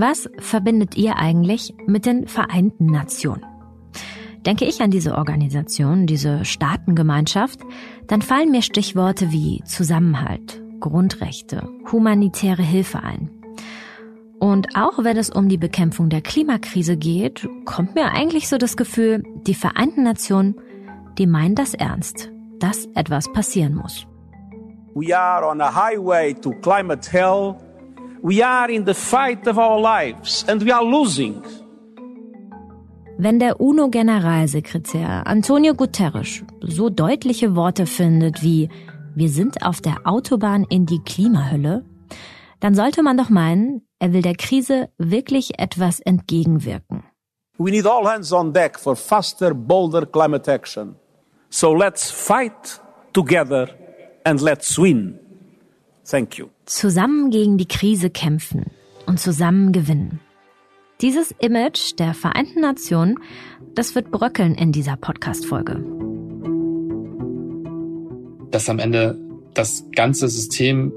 Was verbindet ihr eigentlich mit den Vereinten Nationen? Denke ich an diese Organisation, diese Staatengemeinschaft, dann fallen mir Stichworte wie Zusammenhalt, Grundrechte, humanitäre Hilfe ein. Und auch wenn es um die Bekämpfung der Klimakrise geht, kommt mir eigentlich so das Gefühl, die Vereinten Nationen, die meinen das ernst, dass etwas passieren muss. We are on a highway to climate hell. We are in the fight of our lives and we are losing. Wenn der UNO-Generalsekretär Antonio Guterres so deutliche Worte findet wie wir sind auf der Autobahn in die Klimahölle, dann sollte man doch meinen, er will der Krise wirklich etwas entgegenwirken. We need all hands on deck for faster, bolder climate action. So let's fight together and let's win. Thank you. Zusammen gegen die Krise kämpfen und zusammen gewinnen. Dieses Image der Vereinten Nationen, das wird bröckeln in dieser Podcast-Folge. Dass am Ende das ganze System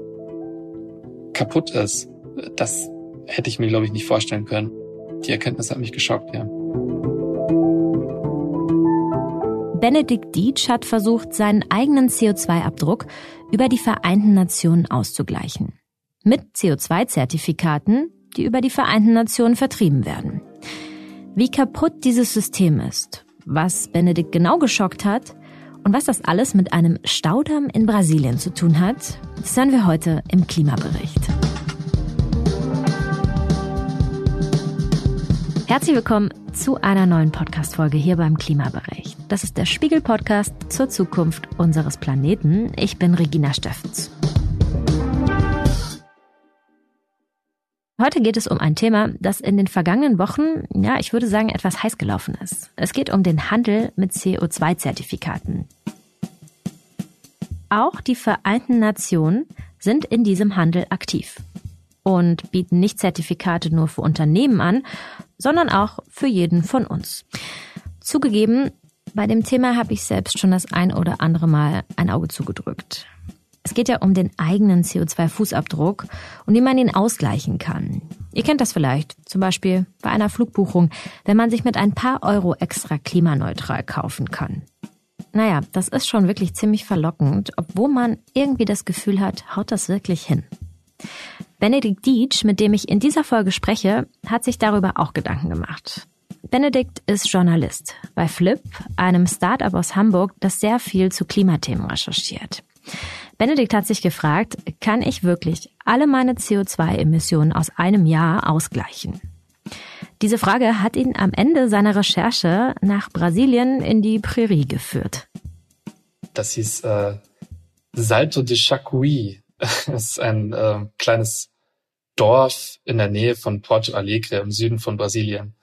kaputt ist, das hätte ich mir, glaube ich, nicht vorstellen können. Die Erkenntnis hat mich geschockt, ja. Benedikt Dietsch hat versucht, seinen eigenen CO2-Abdruck über die Vereinten Nationen auszugleichen. Mit CO2-Zertifikaten, die über die Vereinten Nationen vertrieben werden. Wie kaputt dieses System ist, was Benedikt genau geschockt hat und was das alles mit einem Staudamm in Brasilien zu tun hat, das hören wir heute im Klimabericht. Herzlich willkommen zu einer neuen Podcast-Folge hier beim Klimabericht. Das ist der Spiegel-Podcast zur Zukunft unseres Planeten. Ich bin Regina Steffens. Heute geht es um ein Thema, das in den vergangenen Wochen, ja, ich würde sagen, etwas heiß gelaufen ist. Es geht um den Handel mit CO2-Zertifikaten. Auch die Vereinten Nationen sind in diesem Handel aktiv und bieten nicht Zertifikate nur für Unternehmen an, sondern auch für jeden von uns. Zugegeben, bei dem Thema habe ich selbst schon das ein oder andere Mal ein Auge zugedrückt. Es geht ja um den eigenen CO2-Fußabdruck und wie man ihn ausgleichen kann. Ihr kennt das vielleicht, zum Beispiel bei einer Flugbuchung, wenn man sich mit ein paar Euro extra klimaneutral kaufen kann. Naja, das ist schon wirklich ziemlich verlockend, obwohl man irgendwie das Gefühl hat, haut das wirklich hin. Benedikt Dietsch, mit dem ich in dieser Folge spreche, hat sich darüber auch Gedanken gemacht. Benedikt ist Journalist bei Flip, einem Startup aus Hamburg, das sehr viel zu Klimathemen recherchiert. Benedikt hat sich gefragt, kann ich wirklich alle meine CO2-Emissionen aus einem Jahr ausgleichen? Diese Frage hat ihn am Ende seiner Recherche nach Brasilien in die Prärie geführt. Das hieß äh, Salto de Chacuí. Das ist ein äh, kleines Dorf in der Nähe von Porto Alegre im Süden von Brasilien.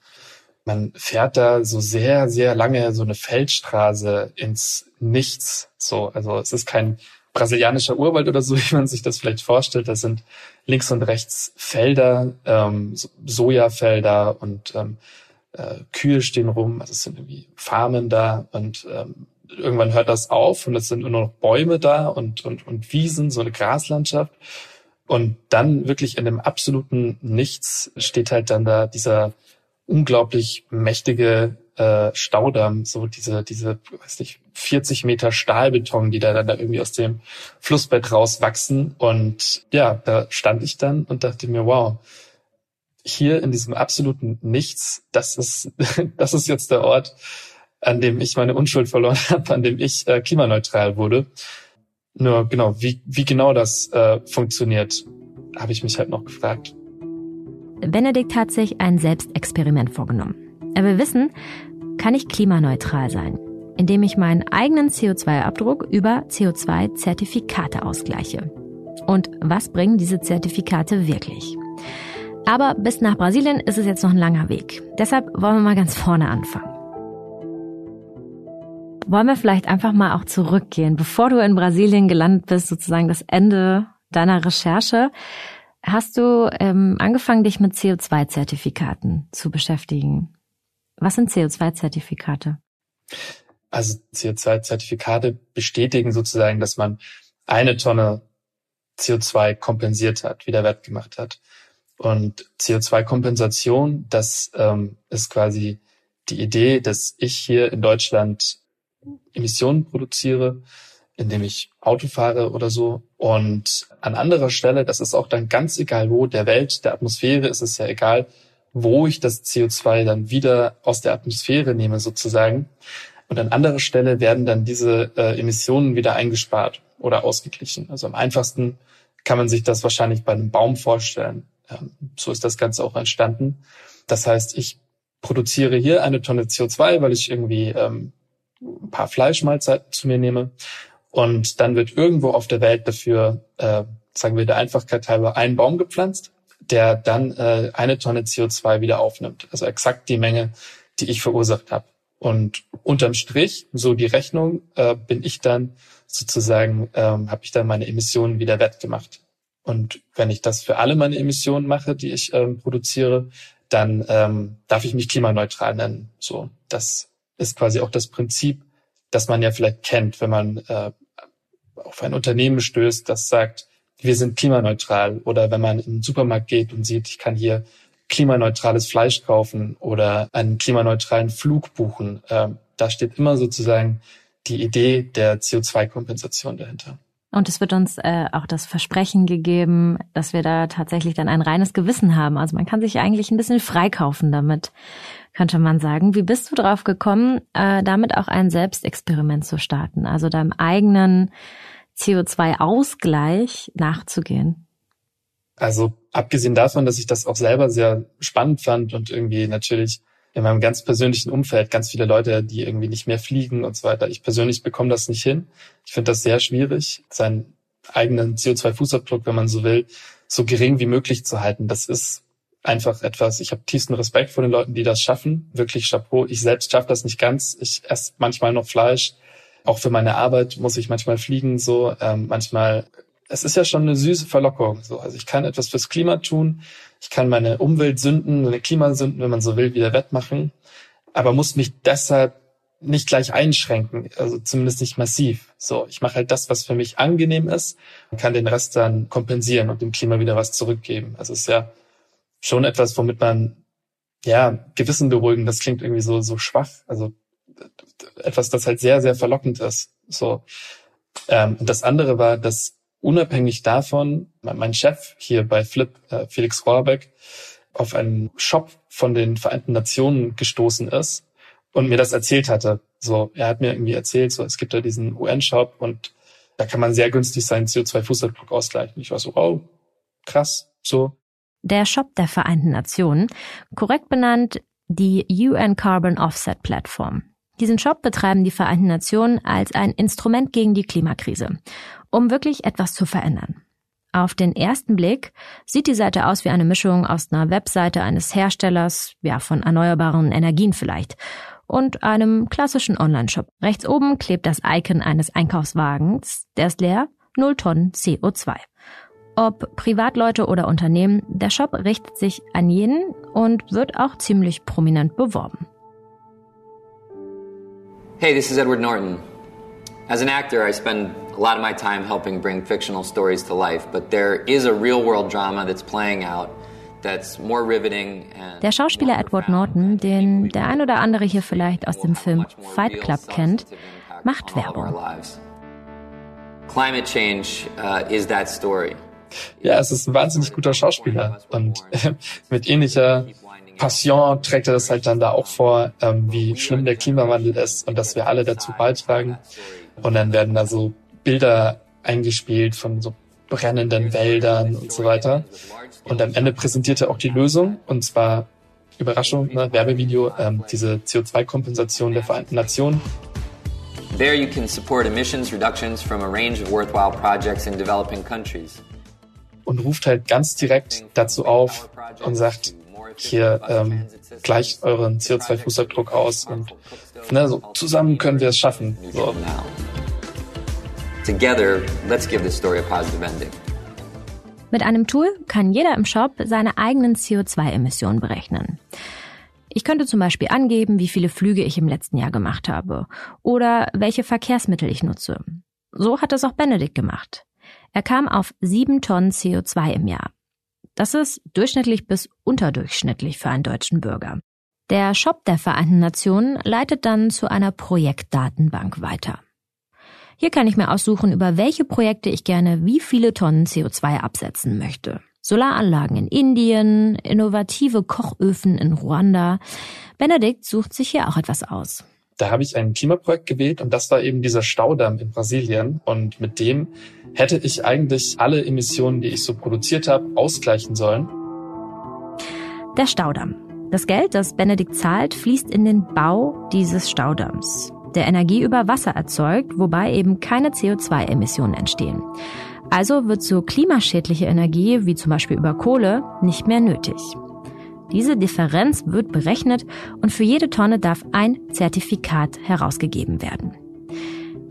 Man fährt da so sehr, sehr lange so eine Feldstraße ins Nichts. So, also es ist kein brasilianischer Urwald oder so, wie man sich das vielleicht vorstellt. Da sind links und rechts Felder, ähm, Sojafelder und ähm, äh, Kühe stehen rum. Also es sind irgendwie Farmen da und ähm, irgendwann hört das auf und es sind nur noch Bäume da und, und, und Wiesen, so eine Graslandschaft. Und dann wirklich in dem absoluten Nichts steht halt dann da dieser unglaublich mächtige äh, Staudamm, so diese, diese, weiß nicht, 40 Meter Stahlbeton, die da dann da irgendwie aus dem Flussbett rauswachsen. Und ja, da stand ich dann und dachte mir, wow, hier in diesem absoluten Nichts, das ist, das ist jetzt der Ort, an dem ich meine Unschuld verloren habe, an dem ich äh, klimaneutral wurde. Nur genau, wie, wie genau das äh, funktioniert, habe ich mich halt noch gefragt. Benedikt hat sich ein Selbstexperiment vorgenommen. Er will wissen, kann ich klimaneutral sein, indem ich meinen eigenen CO2-Abdruck über CO2-Zertifikate ausgleiche. Und was bringen diese Zertifikate wirklich? Aber bis nach Brasilien ist es jetzt noch ein langer Weg. Deshalb wollen wir mal ganz vorne anfangen. Wollen wir vielleicht einfach mal auch zurückgehen, bevor du in Brasilien gelandet bist, sozusagen das Ende deiner Recherche. Hast du ähm, angefangen, dich mit CO2-Zertifikaten zu beschäftigen? Was sind CO2-Zertifikate? Also CO2-Zertifikate bestätigen sozusagen, dass man eine Tonne CO2 kompensiert hat, wieder wettgemacht hat. Und CO2-Kompensation, das ähm, ist quasi die Idee, dass ich hier in Deutschland Emissionen produziere, indem ich Auto fahre oder so. Und an anderer Stelle, das ist auch dann ganz egal wo, der Welt, der Atmosphäre ist es ja egal, wo ich das CO2 dann wieder aus der Atmosphäre nehme sozusagen. Und an anderer Stelle werden dann diese äh, Emissionen wieder eingespart oder ausgeglichen. Also am einfachsten kann man sich das wahrscheinlich bei einem Baum vorstellen. Ähm, so ist das Ganze auch entstanden. Das heißt, ich produziere hier eine Tonne CO2, weil ich irgendwie ähm, ein paar Fleischmahlzeiten zu mir nehme. Und dann wird irgendwo auf der Welt dafür, äh, sagen wir der Einfachkeit halber, ein Baum gepflanzt, der dann äh, eine Tonne CO2 wieder aufnimmt. Also exakt die Menge, die ich verursacht habe. Und unterm Strich, so die Rechnung, äh, bin ich dann sozusagen, ähm, habe ich dann meine Emissionen wieder wettgemacht. Und wenn ich das für alle meine Emissionen mache, die ich ähm, produziere, dann ähm, darf ich mich klimaneutral nennen. So, das ist quasi auch das Prinzip, das man ja vielleicht kennt, wenn man äh, auf ein Unternehmen stößt, das sagt, wir sind klimaneutral. Oder wenn man in den Supermarkt geht und sieht, ich kann hier klimaneutrales Fleisch kaufen oder einen klimaneutralen Flug buchen. Ähm, da steht immer sozusagen die Idee der CO2-Kompensation dahinter. Und es wird uns äh, auch das Versprechen gegeben, dass wir da tatsächlich dann ein reines Gewissen haben. Also man kann sich eigentlich ein bisschen freikaufen damit, könnte man sagen. Wie bist du drauf gekommen, äh, damit auch ein Selbstexperiment zu starten, also deinem eigenen CO2-Ausgleich nachzugehen? Also abgesehen davon, dass ich das auch selber sehr spannend fand und irgendwie natürlich in meinem ganz persönlichen Umfeld ganz viele Leute, die irgendwie nicht mehr fliegen und so weiter. Ich persönlich bekomme das nicht hin. Ich finde das sehr schwierig, seinen eigenen CO2-Fußabdruck, wenn man so will, so gering wie möglich zu halten. Das ist einfach etwas, ich habe tiefsten Respekt vor den Leuten, die das schaffen. Wirklich Chapeau. Ich selbst schaffe das nicht ganz. Ich esse manchmal noch Fleisch. Auch für meine Arbeit muss ich manchmal fliegen. So ähm, manchmal es ist ja schon eine süße Verlockung. So. Also ich kann etwas fürs Klima tun, ich kann meine Umweltsünden, meine Klimasünden, wenn man so will, wieder wettmachen, aber muss mich deshalb nicht gleich einschränken, also zumindest nicht massiv. So, ich mache halt das, was für mich angenehm ist und kann den Rest dann kompensieren und dem Klima wieder was zurückgeben. Also es ist ja schon etwas, womit man ja Gewissen beruhigen. Das klingt irgendwie so so schwach. Also etwas, das halt sehr sehr verlockend ist. So ähm, und das andere war, dass unabhängig davon mein Chef hier bei Flip, äh, Felix Rohrbeck, auf einen Shop von den Vereinten Nationen gestoßen ist und mir das erzählt hatte. So, er hat mir irgendwie erzählt, so es gibt da diesen UN-Shop und da kann man sehr günstig seinen CO2-Fußabdruck ausgleichen. Ich war so, oh, krass, so. Der Shop der Vereinten Nationen, korrekt benannt die UN Carbon Offset Plattform. Diesen Shop betreiben die Vereinten Nationen als ein Instrument gegen die Klimakrise um wirklich etwas zu verändern. Auf den ersten Blick sieht die Seite aus wie eine Mischung aus einer Webseite eines Herstellers, ja, von erneuerbaren Energien vielleicht, und einem klassischen Online-Shop. Rechts oben klebt das Icon eines Einkaufswagens, der ist leer, 0 Tonnen CO2. Ob Privatleute oder Unternehmen, der Shop richtet sich an jeden und wird auch ziemlich prominent beworben. Hey, this is Edward Norton. As an actor, I spend a lot of my time helping bring fictional stories to life, but there is a real world drama that's playing out. Der Schauspieler Edward Norton, den der ein oder andere hier vielleicht aus dem Film Fight Club kennt, macht Werbung. Climate change uh, is that story. Ja, es ist ein wahnsinnig guter Schauspieler und äh, mit ähnlicher Passion trägt er das halt dann da auch vor, ähm, wie schlimm der Klimawandel ist und dass wir alle dazu beitragen. Und dann werden da so Bilder eingespielt von so brennenden Wäldern und so weiter. Und am Ende präsentiert er auch die Lösung, und zwar Überraschung, ne, Werbevideo, ähm, diese CO2-Kompensation der Vereinten Nationen. There you can support emissions reductions from a range of worthwhile projects in developing countries. Und ruft halt ganz direkt dazu auf und sagt, hier ähm, gleicht euren CO2-Fußabdruck aus und ne, so, zusammen können wir es schaffen. So. Together, let's give this story a positive ending. Mit einem Tool kann jeder im Shop seine eigenen CO2-Emissionen berechnen. Ich könnte zum Beispiel angeben, wie viele Flüge ich im letzten Jahr gemacht habe oder welche Verkehrsmittel ich nutze. So hat es auch Benedikt gemacht. Er kam auf sieben Tonnen CO2 im Jahr. Das ist durchschnittlich bis unterdurchschnittlich für einen deutschen Bürger. Der Shop der Vereinten Nationen leitet dann zu einer Projektdatenbank weiter. Hier kann ich mir aussuchen, über welche Projekte ich gerne wie viele Tonnen CO2 absetzen möchte. Solaranlagen in Indien, innovative Kochöfen in Ruanda. Benedikt sucht sich hier auch etwas aus. Da habe ich ein Klimaprojekt gewählt und das war eben dieser Staudamm in Brasilien. Und mit dem hätte ich eigentlich alle Emissionen, die ich so produziert habe, ausgleichen sollen. Der Staudamm. Das Geld, das Benedikt zahlt, fließt in den Bau dieses Staudamms, der Energie über Wasser erzeugt, wobei eben keine CO2-Emissionen entstehen. Also wird so klimaschädliche Energie, wie zum Beispiel über Kohle, nicht mehr nötig. Diese Differenz wird berechnet und für jede Tonne darf ein Zertifikat herausgegeben werden.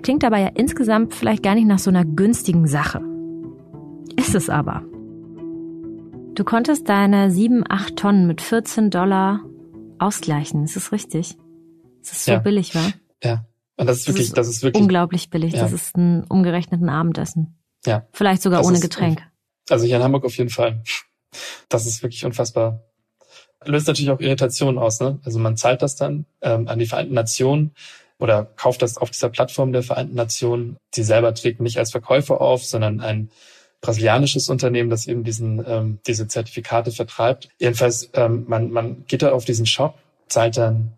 Klingt aber ja insgesamt vielleicht gar nicht nach so einer günstigen Sache. Ist es aber. Du konntest deine 7, 8 Tonnen mit 14 Dollar ausgleichen. Ist das richtig? Das ist so Ja. billig, war? Ja. Und das ist wirklich, das ist wirklich, unglaublich billig. Ja. Das ist ein umgerechneten Abendessen. ja. Vielleicht sogar Das ohne ist- Getränk. Also hier in Hamburg auf jeden Fall. Das ist wirklich unfassbar. Löst natürlich auch Irritationen aus, ne? Also man zahlt das dann ähm, an die Vereinten Nationen oder kauft das auf dieser Plattform der Vereinten Nationen. Die selber treten nicht als Verkäufer auf, sondern ein brasilianisches Unternehmen, das eben diesen ähm, diese Zertifikate vertreibt. Jedenfalls, ähm, man, man geht da auf diesen Shop, zahlt dann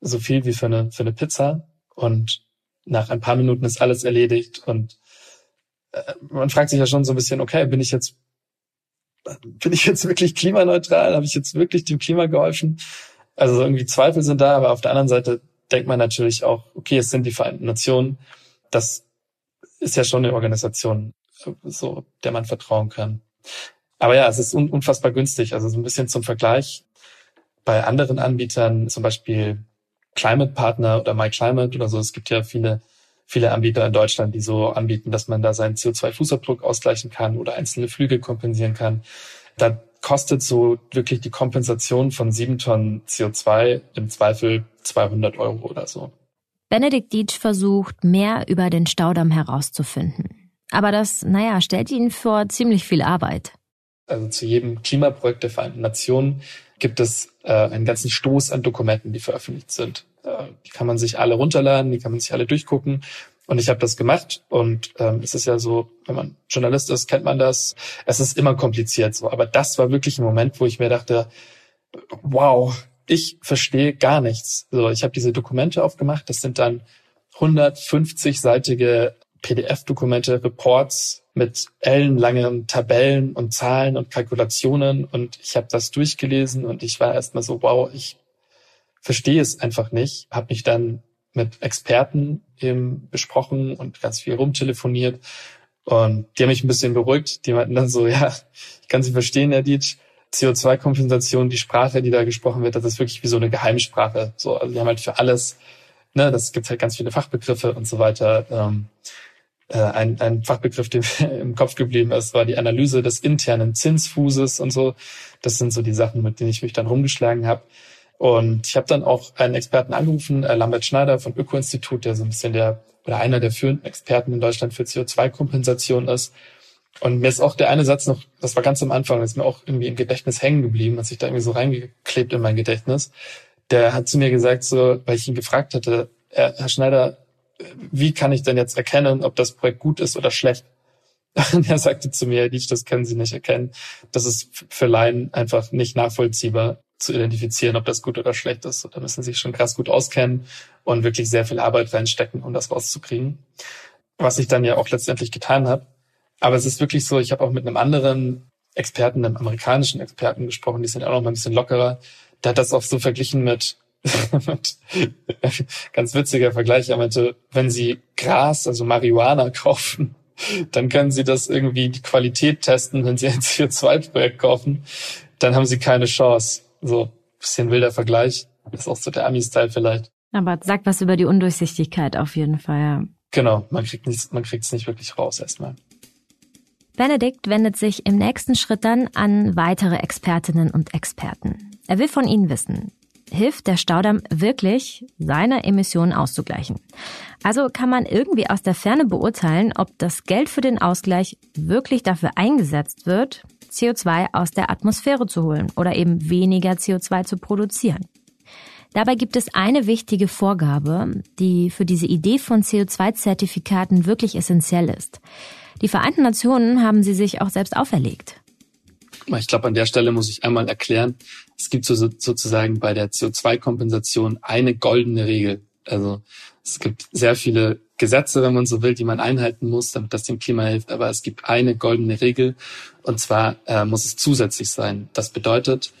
so viel wie für eine für eine Pizza und nach ein paar Minuten ist alles erledigt und äh, man fragt sich ja schon so ein bisschen, okay, bin ich jetzt bin ich jetzt wirklich klimaneutral? Habe ich jetzt wirklich dem Klima geholfen? Also irgendwie Zweifel sind da, aber auf der anderen Seite denkt man natürlich auch, okay, es sind die Vereinten Nationen. Das ist ja schon eine Organisation, so der man vertrauen kann. Aber ja, es ist un unfassbar günstig. Also so ein bisschen zum Vergleich bei anderen Anbietern, zum Beispiel Climate Partner oder My Climate oder so. Es gibt ja viele, viele Anbieter in Deutschland, die so anbieten, dass man da seinen CO2-Fußabdruck ausgleichen kann oder einzelne Flüge kompensieren kann. Da kostet so wirklich die Kompensation von sieben Tonnen CO2 im Zweifel 200 Euro oder so. Benedikt Dietsch versucht, mehr über den Staudamm herauszufinden. Aber das, naja, stellt ihn vor ziemlich viel Arbeit. Also zu jedem Klimaprojekt der Vereinten Nationen gibt es äh, einen ganzen Stoß an Dokumenten, die veröffentlicht sind. Äh, die kann man sich alle runterladen, die kann man sich alle durchgucken. Und ich habe das gemacht. Und ähm, es ist ja so, wenn man Journalist ist, kennt man das. Es ist immer kompliziert so. Aber das war wirklich ein Moment, wo ich mir dachte, wow, ich verstehe gar nichts. So, ich habe diese Dokumente aufgemacht. Das sind dann 150-seitige PDF-Dokumente, Reports mit ellenlangen Tabellen und Zahlen und Kalkulationen. Und ich habe das durchgelesen und ich war erstmal so, wow, ich verstehe es einfach nicht. Habe mich dann mit Experten eben besprochen und ganz viel rumtelefoniert. Und die haben mich ein bisschen beruhigt. Die meinten dann so, ja, ich kann Sie verstehen, Herr Dietsch. CO2-Kompensation, die Sprache, die da gesprochen wird, das ist wirklich wie so eine Geheimsprache. So, also die haben halt für alles, ne, das gibt halt ganz viele Fachbegriffe und so weiter. Ähm, äh, ein, ein Fachbegriff, der mir im Kopf geblieben ist, war die Analyse des internen Zinsfußes und so. Das sind so die Sachen, mit denen ich mich dann rumgeschlagen habe. Und ich habe dann auch einen Experten angerufen, äh, Lambert Schneider von Öko-Institut, der so ein bisschen der oder einer der führenden Experten in Deutschland für CO2-Kompensation ist. Und mir ist auch der eine Satz noch, das war ganz am Anfang, ist mir auch irgendwie im Gedächtnis hängen geblieben, hat sich da irgendwie so reingeklebt in mein Gedächtnis. Der hat zu mir gesagt, so, weil ich ihn gefragt hatte, Herr Herr Schneider, wie kann ich denn jetzt erkennen, ob das Projekt gut ist oder schlecht? Und er sagte zu mir, Dietsch, das können Sie nicht erkennen. Das ist für Laien einfach nicht nachvollziehbar zu identifizieren, ob das gut oder schlecht ist. Da müssen Sie sich schon krass gut auskennen und wirklich sehr viel Arbeit reinstecken, um das rauszukriegen. Was ich dann ja auch letztendlich getan habe. Aber es ist wirklich so, ich habe auch mit einem anderen Experten, einem amerikanischen Experten gesprochen, die sind auch noch mal ein bisschen lockerer. Der hat das auch so verglichen mit ganz witziger Vergleich. Er meinte, wenn Sie Gras, also Marihuana kaufen, dann können Sie das irgendwie die Qualität testen. Wenn Sie ein CO2-Projekt kaufen, dann haben Sie keine Chance. So bisschen wilder Vergleich. Ist auch so der Ami-Style vielleicht. Aber sagt was über die Undurchsichtigkeit auf jeden Fall, ja. Genau, man kriegt nichts, man kriegt es nicht wirklich raus erstmal. Benedikt wendet sich im nächsten Schritt dann an weitere Expertinnen und Experten. Er will von ihnen wissen, hilft der Staudamm wirklich, seine Emissionen auszugleichen? Also kann man irgendwie aus der Ferne beurteilen, ob das Geld für den Ausgleich wirklich dafür eingesetzt wird, CO2 aus der Atmosphäre zu holen oder eben weniger CO2 zu produzieren. Dabei gibt es eine wichtige Vorgabe, die für diese Idee von CO2-Zertifikaten wirklich essentiell ist. Die Vereinten Nationen haben sie sich auch selbst auferlegt. Ich glaube, an der Stelle muss ich einmal erklären, es gibt so, sozusagen bei der CO2-Kompensation eine goldene Regel. Also es gibt sehr viele Gesetze, wenn man so will, die man einhalten muss, damit das dem Klima hilft. Aber es gibt eine goldene Regel und zwar äh, muss es zusätzlich sein. Das bedeutet,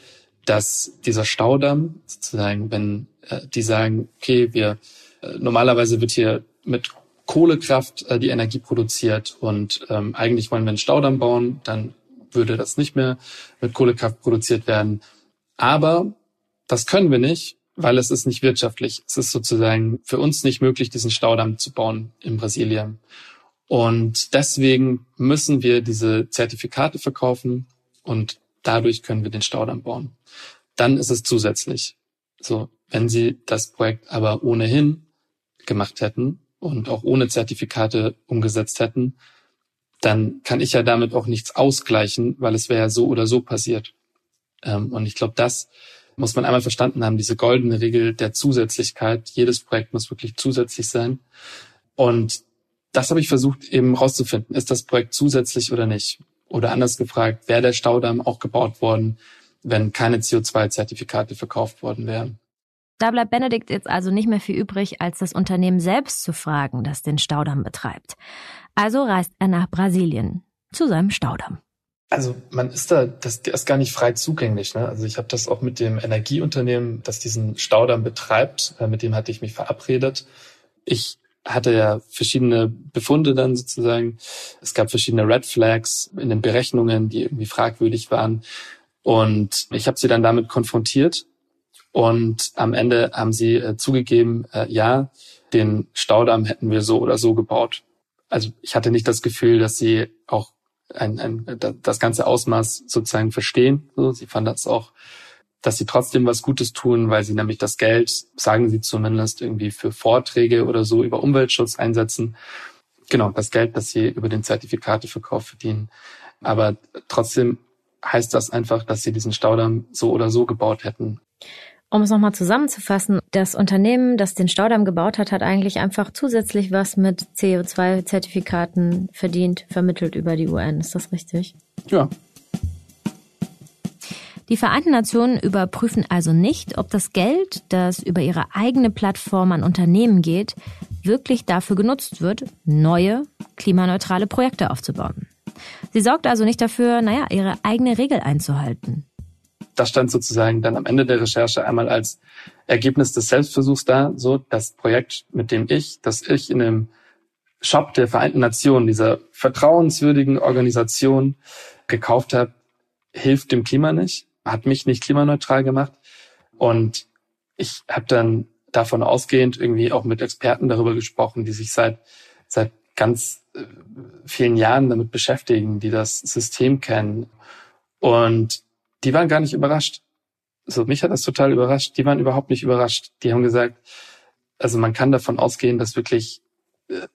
dass dieser Staudamm sozusagen, wenn äh, die sagen, okay, wir äh, normalerweise wird hier mit Kohlekraft äh, die Energie produziert und ähm, eigentlich wollen wir einen Staudamm bauen, dann würde das nicht mehr mit Kohlekraft produziert werden. Aber das können wir nicht, weil es ist nicht wirtschaftlich. Es ist sozusagen für uns nicht möglich, diesen Staudamm zu bauen in Brasilien. Und deswegen müssen wir diese Zertifikate verkaufen und dadurch können wir den Staudamm bauen. Dann ist es zusätzlich. So, wenn Sie das Projekt aber ohnehin gemacht hätten und auch ohne Zertifikate umgesetzt hätten, dann kann ich ja damit auch nichts ausgleichen, weil es wäre ja so oder so passiert. Ähm, und ich glaube, das muss man einmal verstanden haben, diese goldene Regel der Zusätzlichkeit. Jedes Projekt muss wirklich zusätzlich sein. Und das habe ich versucht eben rauszufinden. Ist das Projekt zusätzlich oder nicht? Oder anders gefragt, wäre der Staudamm auch gebaut worden, wenn keine CO2-Zertifikate verkauft worden wären? Da bleibt Benedikt jetzt also nicht mehr viel übrig, als das Unternehmen selbst zu fragen, das den Staudamm betreibt. Also reist er nach Brasilien zu seinem Staudamm. Also man ist da, das ist gar nicht frei zugänglich. Ne? Also ich habe das auch mit dem Energieunternehmen, das diesen Staudamm betreibt, äh, mit dem hatte ich mich verabredet. Ich hatte ja verschiedene Befunde dann sozusagen. Es gab verschiedene Red Flags in den Berechnungen, die irgendwie fragwürdig waren. Und ich habe sie dann damit konfrontiert. Und am Ende haben sie äh, zugegeben, äh, ja, den Staudamm hätten wir so oder so gebaut. Also ich hatte nicht das Gefühl, dass sie auch ein, ein, das ganze Ausmaß sozusagen verstehen. So, sie fanden das auch, dass sie trotzdem was Gutes tun, weil sie nämlich das Geld, sagen sie zumindest, irgendwie für Vorträge oder so über Umweltschutz einsetzen. Genau, das Geld, das sie über den Zertifikateverkauf verdienen. Aber trotzdem heißt das einfach, dass sie diesen Staudamm so oder so gebaut hätten. Um es nochmal zusammenzufassen, das Unternehmen, das den Staudamm gebaut hat, hat eigentlich einfach zusätzlich was mit CO2-Zertifikaten verdient, vermittelt über die UN. Ist das richtig? Ja. Die Vereinten Nationen überprüfen also nicht, ob das Geld, das über ihre eigene Plattform an Unternehmen geht, wirklich dafür genutzt wird, neue klimaneutrale Projekte aufzubauen. Sie sorgt also nicht dafür, naja, ihre eigene Regel einzuhalten das stand sozusagen dann am Ende der Recherche einmal als Ergebnis des Selbstversuchs da, so das Projekt, mit dem ich, das ich in einem Shop der Vereinten Nationen, dieser vertrauenswürdigen Organisation gekauft habe, hilft dem Klima nicht, hat mich nicht klimaneutral gemacht. Und ich habe dann davon ausgehend irgendwie auch mit Experten darüber gesprochen, die sich seit, seit ganz äh, vielen Jahren damit beschäftigen, die das System kennen. Und die waren gar nicht überrascht. Also mich hat das total überrascht. Die waren überhaupt nicht überrascht. Die haben gesagt, also man kann davon ausgehen, dass wirklich äh,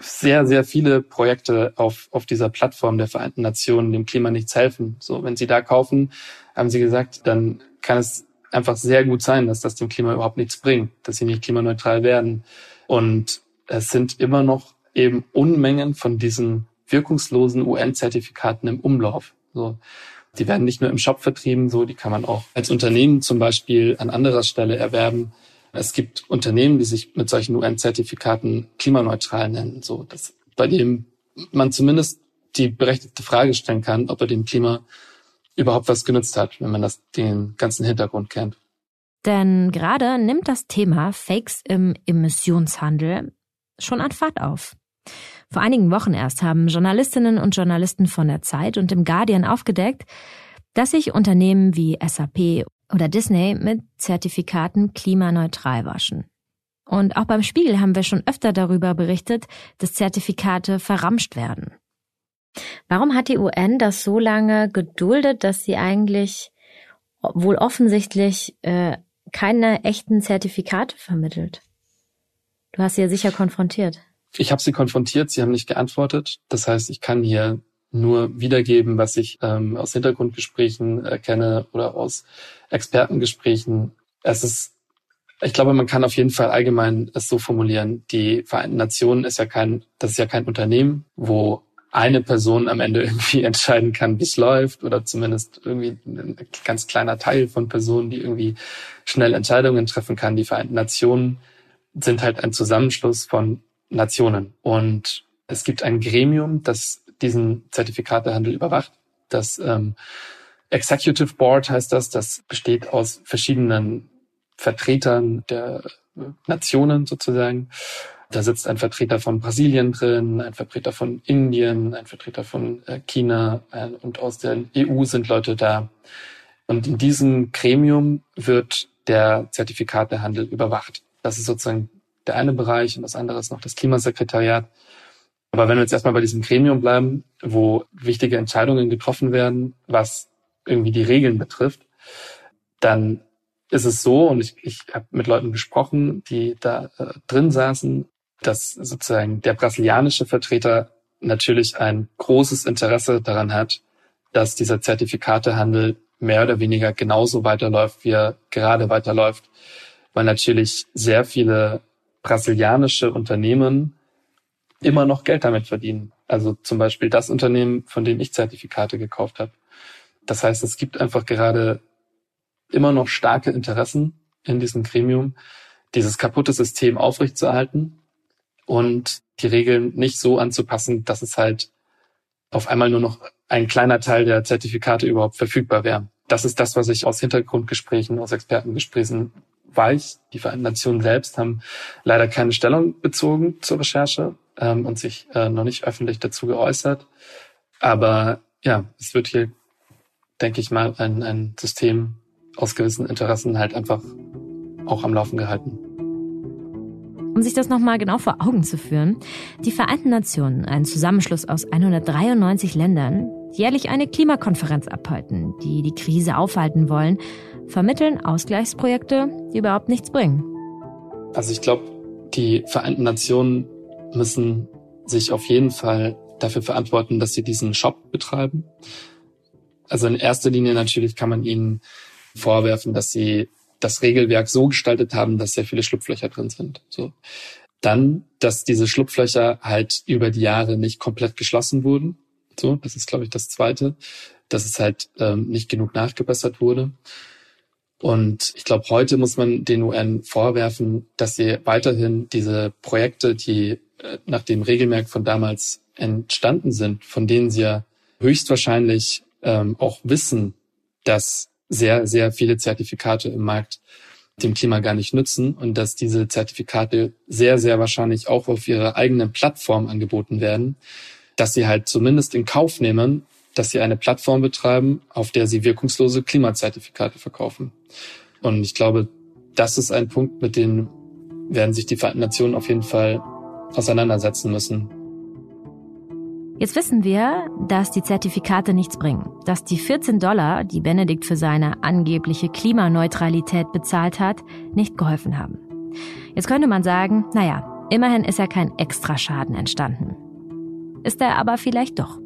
sehr, sehr viele Projekte auf, auf dieser Plattform der Vereinten Nationen dem Klima nichts helfen. So, wenn sie da kaufen, haben sie gesagt, dann kann es einfach sehr gut sein, dass das dem Klima überhaupt nichts bringt, dass sie nicht klimaneutral werden. Und es sind immer noch eben Unmengen von diesen wirkungslosen UN-Zertifikaten im Umlauf. So. Die werden nicht nur im Shop vertrieben, so die kann man auch als Unternehmen zum Beispiel an anderer Stelle erwerben. Es gibt Unternehmen, die sich mit solchen UN-Zertifikaten klimaneutral nennen, so dass bei dem man zumindest die berechtigte Frage stellen kann, ob er dem Klima überhaupt was genützt hat, wenn man das den ganzen Hintergrund kennt. Denn gerade nimmt das Thema Fakes im Emissionshandel schon an Fahrt auf. Vor einigen Wochen erst haben Journalistinnen und Journalisten von der Zeit und dem Guardian aufgedeckt, dass sich Unternehmen wie SAP oder Disney mit Zertifikaten klimaneutral waschen. Und auch beim Spiegel haben wir schon öfter darüber berichtet, dass Zertifikate verramscht werden. Warum hat die UN das so lange geduldet, dass sie eigentlich wohl offensichtlich äh, keine echten Zertifikate vermittelt? Du hast sie ja sicher konfrontiert. Ich habe sie konfrontiert, sie haben nicht geantwortet. Das heißt, ich kann hier nur wiedergeben, was ich ähm, aus Hintergrundgesprächen äh, oder aus Expertengesprächen. Es ist, ich glaube, man kann auf jeden Fall allgemein es so formulieren. Die Vereinten Nationen ist ja kein, das ist ja kein Unternehmen, wo eine Person am Ende irgendwie entscheiden kann, wie es läuft oder zumindest irgendwie ein ganz kleiner Teil von Personen, die irgendwie schnell Entscheidungen treffen kann. Die Vereinten Nationen sind halt ein Zusammenschluss von Nationen und es gibt ein Gremium, das diesen Zertifikatehandel überwacht. Das ähm, Executive Board heißt das. Das besteht aus verschiedenen Vertretern der Nationen sozusagen. Da sitzt ein Vertreter von Brasilien drin, ein Vertreter von Indien, ein Vertreter von äh, China äh, und aus der EU sind Leute da. Und in diesem Gremium wird der Zertifikatehandel überwacht. Das ist sozusagen der eine Bereich und das andere ist noch das Klimasekretariat. Aber wenn wir jetzt erstmal bei diesem Gremium bleiben, wo wichtige Entscheidungen getroffen werden, was irgendwie die Regeln betrifft, dann ist es so, und ich, ich habe mit Leuten gesprochen, die da äh, drin saßen, dass sozusagen der brasilianische Vertreter natürlich ein großes Interesse daran hat, dass dieser Zertifikatehandel mehr oder weniger genauso weiterläuft, wie er gerade weiterläuft, weil natürlich sehr viele brasilianische Unternehmen immer noch Geld damit verdienen. Also zum Beispiel das Unternehmen, von dem ich Zertifikate gekauft habe. Das heißt, es gibt einfach gerade immer noch starke Interessen in diesem Gremium, dieses kaputte System aufrechtzuerhalten und die Regeln nicht so anzupassen, dass es halt auf einmal nur noch ein kleiner Teil der Zertifikate überhaupt verfügbar wäre. Das ist das, was ich aus Hintergrundgesprächen, aus Expertengesprächen weiß. Die Vereinten Nationen selbst haben leider keine Stellung bezogen zur Recherche ähm, und sich äh, noch nicht öffentlich dazu geäußert. Aber ja, es wird hier, denke ich mal, ein, ein System aus gewissen Interessen halt einfach auch am Laufen gehalten. Um sich das nochmal genau vor Augen zu führen, die Vereinten Nationen, ein Zusammenschluss aus 193 Ländern, jährlich eine Klimakonferenz abhalten, die die Krise aufhalten wollen, vermitteln Ausgleichsprojekte, die überhaupt nichts bringen. Also ich glaube, die Vereinten Nationen müssen sich auf jeden Fall dafür verantworten, dass sie diesen Shop betreiben. Also in erster Linie natürlich kann man ihnen vorwerfen, dass sie das Regelwerk so gestaltet haben, dass sehr viele Schlupflöcher drin sind. So. Dann, dass diese Schlupflöcher halt über die Jahre nicht komplett geschlossen wurden. So, das ist, glaube ich, das Zweite, dass es halt ähm, nicht genug nachgebessert wurde. Und ich glaube, heute muss man den UN vorwerfen, dass sie weiterhin diese Projekte, die äh, nach dem Regelwerk von damals entstanden sind, von denen sie ja höchstwahrscheinlich ähm, auch wissen, dass sehr, sehr viele Zertifikate im Markt dem Klima gar nicht nützen und dass diese Zertifikate sehr, sehr wahrscheinlich auch auf ihrer eigenen Plattform angeboten werden, dass sie halt zumindest in Kauf nehmen, dass sie eine Plattform betreiben, auf der sie wirkungslose Klimazertifikate verkaufen. Und ich glaube, das ist ein Punkt, mit dem werden sich die Vereinten Nationen auf jeden Fall auseinandersetzen müssen. Jetzt wissen wir, dass die Zertifikate nichts bringen, dass die 14 Dollar, die Benedikt für seine angebliche Klimaneutralität bezahlt hat, nicht geholfen haben. Jetzt könnte man sagen, naja, immerhin ist ja kein Extraschaden entstanden. Ist er aber vielleicht doch.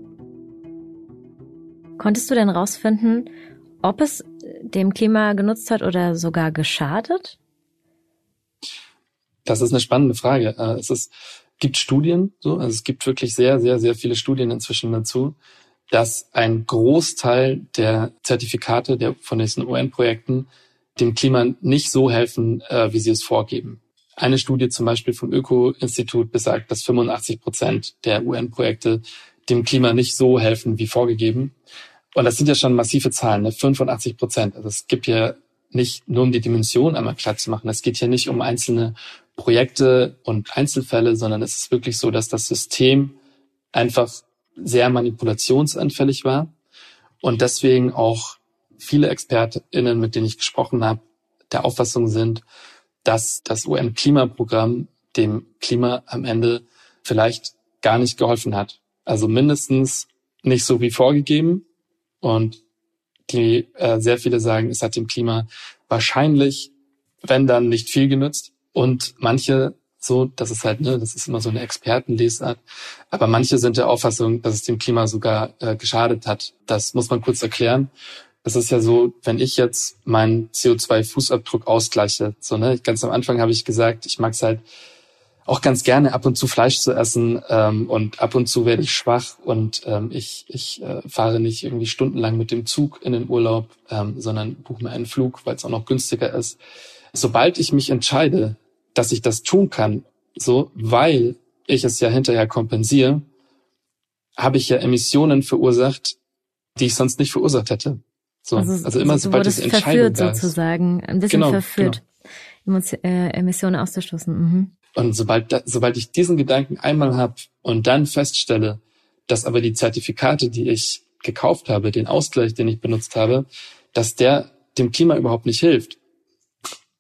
Konntest du denn rausfinden, ob es dem Klima genutzt hat oder sogar geschadet? Das ist eine spannende Frage. Äh, es ist, gibt Studien, so, also es gibt wirklich sehr, sehr, sehr viele Studien inzwischen dazu, dass ein Großteil der Zertifikate der, von diesen UN-Projekten dem Klima nicht so helfen, äh, wie sie es vorgeben. Eine Studie zum Beispiel vom Öko-Institut besagt, dass 85 Prozent der UN-Projekte dem Klima nicht so helfen wie vorgegeben. Und das sind ja schon massive Zahlen, ne? 85 Prozent. Also es gibt ja nicht nur um die Dimension einmal klar zu machen. Es geht hier nicht um einzelne Projekte und Einzelfälle, sondern es ist wirklich so, dass das System einfach sehr manipulationsanfällig war und deswegen auch viele ExpertInnen, mit denen ich gesprochen habe, der Auffassung sind, dass das UN-Klimaprogramm dem Klima am Ende vielleicht gar nicht geholfen hat. Also mindestens nicht so wie vorgegeben und die äh, sehr viele sagen, es hat dem Klima wahrscheinlich, wenn dann nicht viel genützt. Und manche So, das ist halt, ne, das ist immer so eine Expertenlesart. Aber manche sind der Auffassung, dass es dem Klima sogar äh, geschadet hat. Das muss man kurz erklären. Das ist ja so, wenn ich jetzt meinen CO2-Fußabdruck ausgleiche, so, ne, ganz am Anfang habe ich gesagt, ich mag es halt auch ganz gerne ab und zu Fleisch zu essen ähm, und ab und zu werde ich schwach und ähm, ich, ich äh, fahre nicht irgendwie stundenlang mit dem Zug in den Urlaub, ähm, sondern buche mir einen Flug, weil es auch noch günstiger ist. Sobald ich mich entscheide, dass ich das tun kann, so, weil ich es ja hinterher kompensiere, habe ich ja Emissionen verursacht, die ich sonst nicht verursacht hätte. So, also, also immer sobald es Entscheidung verführt da ist. sozusagen, ein bisschen genau, verführt, genau. Äh, Emissionen auszustoßen. Mhm. Und sobald, sobald ich diesen Gedanken einmal habe und dann feststelle, dass aber die Zertifikate, die ich gekauft habe, den Ausgleich, den ich benutzt habe, dass der dem Klima überhaupt nicht hilft.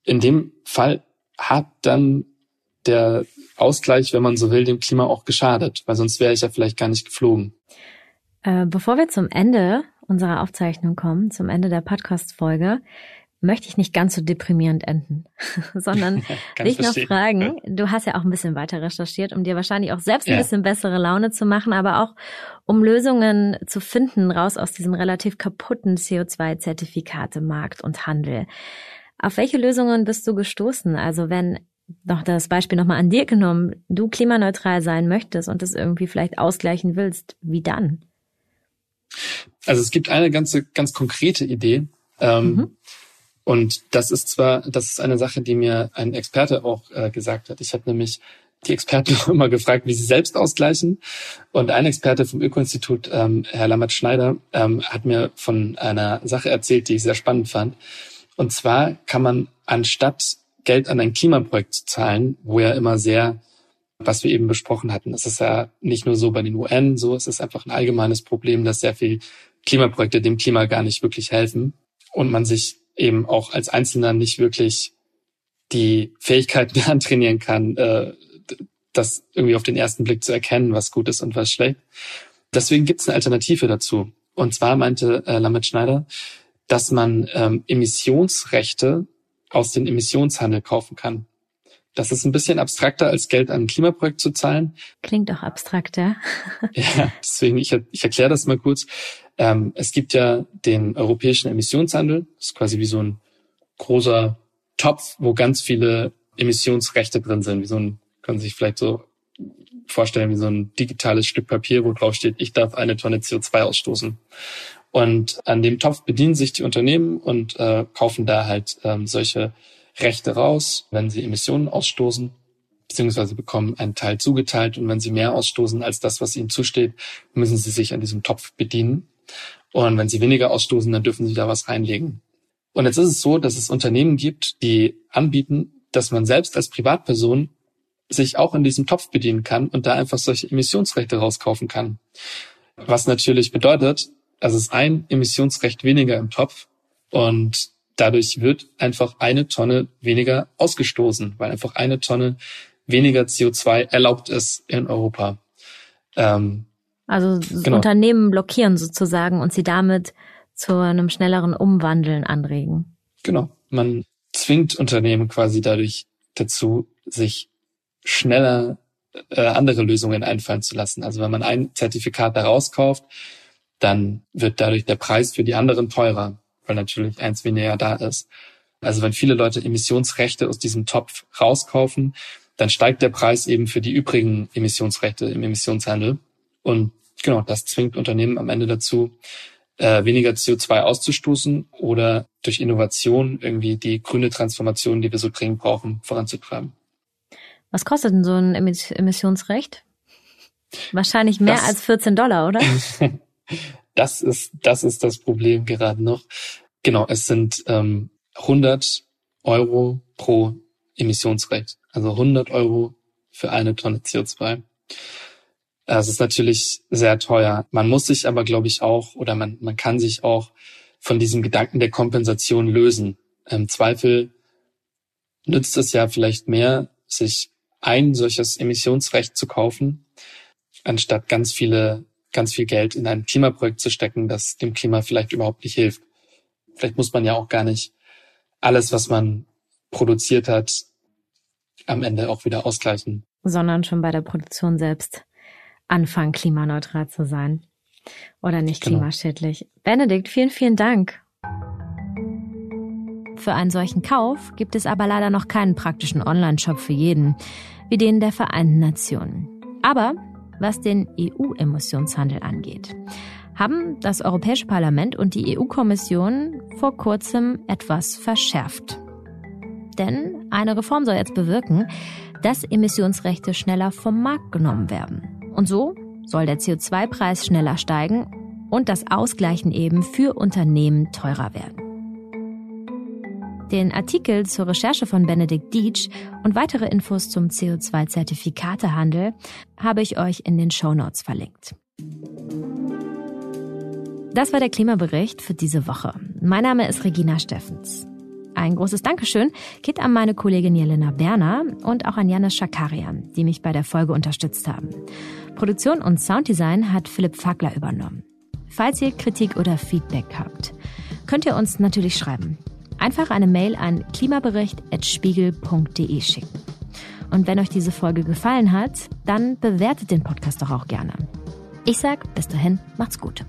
In dem Fall hat dann der Ausgleich, wenn man so will, dem Klima auch geschadet, weil sonst wäre ich ja vielleicht gar nicht geflogen. Äh, bevor wir zum Ende unserer Aufzeichnung kommen, zum Ende der Podcast-Folge, möchte ich nicht ganz so deprimierend enden, sondern dich noch fragen, du hast ja auch ein bisschen weiter recherchiert, um dir wahrscheinlich auch selbst ein ja. bisschen bessere Laune zu machen, aber auch um Lösungen zu finden, raus aus diesem relativ kaputten CO2-Zertifikate-Markt und Handel. Auf welche Lösungen bist du gestoßen? Also wenn noch das Beispiel nochmal an dir genommen, du klimaneutral sein möchtest und das irgendwie vielleicht ausgleichen willst, wie dann? Also es gibt eine ganze, ganz konkrete Idee. Ähm, mhm. Und das ist zwar, das ist eine Sache, die mir ein Experte auch äh, gesagt hat. Ich habe nämlich die Experten immer gefragt, wie sie selbst ausgleichen. Und ein Experte vom Öko-Institut, ähm, Herr Lammert-Schneider, ähm, hat mir von einer Sache erzählt, die ich sehr spannend fand. Und zwar kann man anstatt Geld an ein Klimaprojekt zu zahlen, wo ja immer sehr, was wir eben besprochen hatten, das ist ja nicht nur so bei den UN so, es ist einfach ein allgemeines Problem, dass sehr viel Klimaprojekte dem Klima gar nicht wirklich helfen und man sich eben auch als Einzelner nicht wirklich die Fähigkeiten antrainieren kann, äh, das irgendwie auf den ersten Blick zu erkennen, was gut ist und was schlecht. Deswegen gibt es eine Alternative dazu. Und zwar meinte äh, Lamet Schneider, dass man ähm, Emissionsrechte aus dem Emissionshandel kaufen kann. Das ist ein bisschen abstrakter als Geld an ein Klimaprojekt zu zahlen. Klingt auch abstrakter. ja, deswegen, ich, ich erkläre das mal kurz. Ähm, es gibt ja den europäischen Emissionshandel. Das ist quasi wie so ein großer Topf, wo ganz viele Emissionsrechte drin sind. Wie so ein, können Sie sich vielleicht so vorstellen, wie so ein digitales Stück Papier, wo drauf steht, ich darf eine Tonne CO2 ausstoßen. Und an dem Topf bedienen sich die Unternehmen und äh, kaufen da halt ähm, solche Rechte raus, wenn sie Emissionen ausstoßen, beziehungsweise bekommen einen Teil zugeteilt. Und wenn sie mehr ausstoßen als das, was ihnen zusteht, müssen sie sich an diesem Topf bedienen. Und wenn sie weniger ausstoßen, dann dürfen sie da was reinlegen. Und jetzt ist es so, dass es Unternehmen gibt, die anbieten, dass man selbst als Privatperson sich auch in diesem Topf bedienen kann und da einfach solche Emissionsrechte rauskaufen kann. Was natürlich bedeutet, also es ein Emissionsrecht weniger im Topf und dadurch wird einfach eine Tonne weniger ausgestoßen, weil einfach eine Tonne weniger CO2 erlaubt ist in Europa. Ähm, also genau. Unternehmen blockieren sozusagen und sie damit zu einem schnelleren Umwandeln anregen. Genau. Man zwingt Unternehmen quasi dadurch dazu, sich schneller äh, andere Lösungen einfallen zu lassen. Also wenn man ein Zertifikat da rauskauft, dann wird dadurch der Preis für die anderen teurer, weil natürlich eins weniger da ist. Also wenn viele Leute Emissionsrechte aus diesem Topf rauskaufen, dann steigt der Preis eben für die übrigen Emissionsrechte im Emissionshandel. Und genau, das zwingt Unternehmen am Ende dazu, äh, weniger CO2 auszustoßen oder durch Innovation irgendwie die grüne Transformation, die wir so dringend brauchen, voranzutreiben. Was kostet denn so ein Emissionsrecht? Wahrscheinlich mehr das, als 14 Dollar, oder? das ist, das ist das Problem gerade noch. Genau, es sind ähm, 100 Euro pro Emissionsrecht. Also 100 Euro für eine Tonne CO2. Das ist natürlich sehr teuer. Man muss sich aber, glaube ich, auch oder man, man kann sich auch von diesem Gedanken der Kompensation lösen. Im Zweifel nützt es ja vielleicht mehr, sich ein solches Emissionsrecht zu kaufen, anstatt ganz viele, ganz viel Geld in ein Klimaprojekt zu stecken, das dem Klima vielleicht überhaupt nicht hilft. Vielleicht muss man ja auch gar nicht alles, was man produziert hat, am Ende auch wieder ausgleichen. Sondern schon bei der Produktion selbst anfangen, klimaneutral zu sein. Oder nicht genau. klimaschädlich. Benedikt, vielen, vielen Dank. Für einen solchen Kauf gibt es aber leider noch keinen praktischen Online-Shop für jeden, wie den der Vereinten Nationen. Aber was den EU-Emissionshandel angeht, haben das Europäische Parlament und die EU-Kommission vor kurzem etwas verschärft. Denn eine Reform soll jetzt bewirken, dass Emissionsrechte schneller vom Markt genommen werden. Und so soll der CO2-Preis schneller steigen und das Ausgleichen eben für Unternehmen teurer werden. Den Artikel zur Recherche von Benedikt Dietsch und weitere Infos zum CO2-Zertifikatehandel habe ich euch in den Show Notes verlinkt. Das war der Klimabericht für diese Woche. Mein Name ist Regina Steffens. Ein großes Dankeschön geht an meine Kollegin Jelena Berner und auch an Janis Schakarian, die mich bei der Folge unterstützt haben. Produktion und Sounddesign hat Philipp Fagler übernommen. Falls ihr Kritik oder Feedback habt, könnt ihr uns natürlich schreiben. Einfach eine Mail an klimabericht.spiegel.de schicken. Und wenn euch diese Folge gefallen hat, dann bewertet den Podcast doch auch gerne. Ich sag bis dahin, macht's gut.